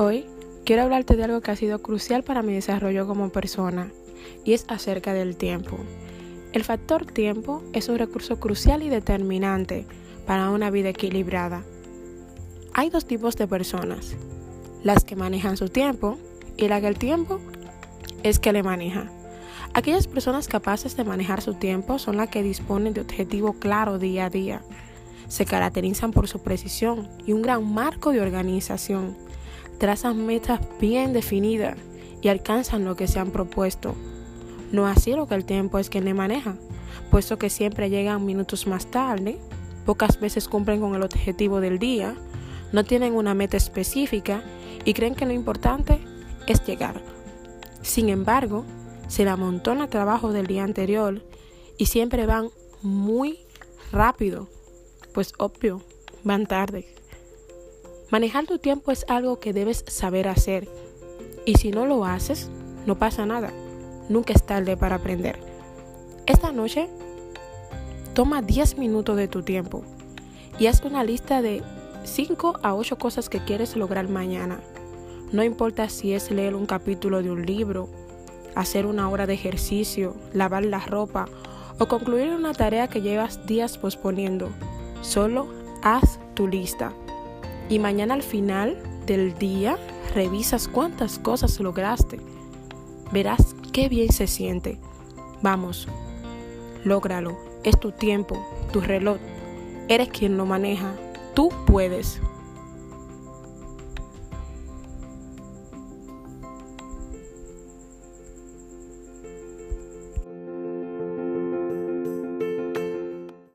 Hoy quiero hablarte de algo que ha sido crucial para mi desarrollo como persona y es acerca del tiempo. El factor tiempo es un recurso crucial y determinante para una vida equilibrada. Hay dos tipos de personas, las que manejan su tiempo y la que el tiempo es que le maneja. Aquellas personas capaces de manejar su tiempo son las que disponen de objetivo claro día a día. Se caracterizan por su precisión y un gran marco de organización trazan metas bien definidas y alcanzan lo que se han propuesto. No así lo que el tiempo es quien le maneja, puesto que siempre llegan minutos más tarde, pocas veces cumplen con el objetivo del día, no tienen una meta específica y creen que lo importante es llegar. Sin embargo, se la amontona trabajo del día anterior y siempre van muy rápido, pues obvio, van tarde. Manejar tu tiempo es algo que debes saber hacer y si no lo haces, no pasa nada. Nunca es tarde para aprender. Esta noche, toma 10 minutos de tu tiempo y haz una lista de 5 a 8 cosas que quieres lograr mañana. No importa si es leer un capítulo de un libro, hacer una hora de ejercicio, lavar la ropa o concluir una tarea que llevas días posponiendo. Solo haz tu lista y mañana al final del día revisas cuántas cosas lograste. Verás qué bien se siente. Vamos, lógralo. Es tu tiempo, tu reloj. Eres quien lo maneja. Tú puedes.